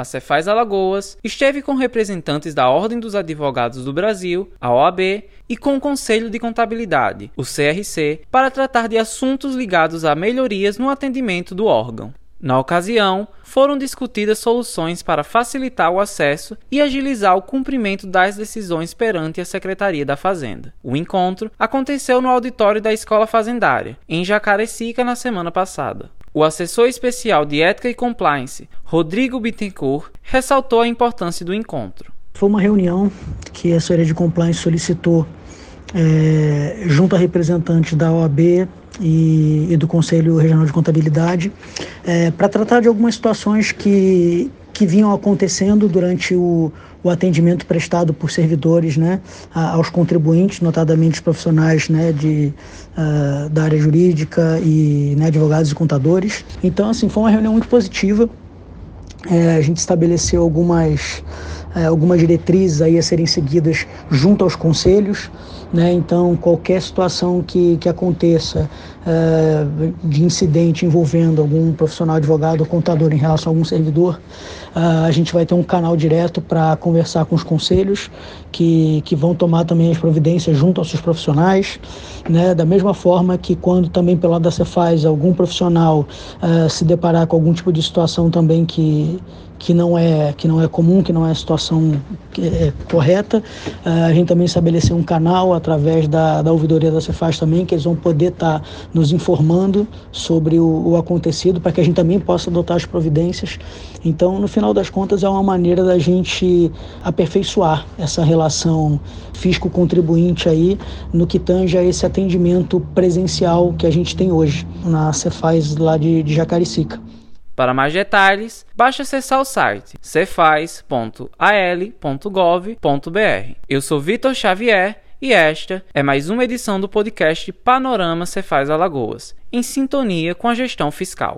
A Cefaz Alagoas esteve com representantes da Ordem dos Advogados do Brasil, a OAB, e com o Conselho de Contabilidade, o CRC, para tratar de assuntos ligados a melhorias no atendimento do órgão. Na ocasião, foram discutidas soluções para facilitar o acesso e agilizar o cumprimento das decisões perante a Secretaria da Fazenda. O encontro aconteceu no auditório da Escola Fazendária, em Jacarecica, na semana passada. O assessor especial de Ética e Compliance, Rodrigo Bittencourt, ressaltou a importância do encontro. Foi uma reunião que a assessoria de compliance solicitou é, junto a representantes da OAB, e, e do Conselho Regional de Contabilidade é, para tratar de algumas situações que, que vinham acontecendo durante o, o atendimento prestado por servidores né, aos contribuintes, notadamente os profissionais né, de, uh, da área jurídica e né, advogados e contadores. Então, assim, foi uma reunião muito positiva. É, a gente estabeleceu algumas, algumas diretrizes aí a serem seguidas junto aos conselhos. Né? Então, qualquer situação que, que aconteça uh, de incidente envolvendo algum profissional, advogado ou contador em relação a algum servidor, uh, a gente vai ter um canal direto para conversar com os conselhos, que, que vão tomar também as providências junto aos seus profissionais. Né? Da mesma forma que quando também pelo lado da Cefaz algum profissional se deparar com algum tipo de situação também que que não é que não é comum, que não é a situação é, correta. Uh, a gente também estabeleceu um canal através da, da ouvidoria da Cefaz também, que eles vão poder estar tá nos informando sobre o, o acontecido, para que a gente também possa adotar as providências. Então, no final das contas, é uma maneira da gente aperfeiçoar essa relação fisco-contribuinte aí, no que tange a esse atendimento presencial que a gente tem hoje na Cefaz lá de, de Jacaricica. Para mais detalhes, basta acessar o site cefaz.al.gov.br. Eu sou Vitor Xavier e esta é mais uma edição do podcast Panorama Cefaz Alagoas, em sintonia com a gestão fiscal.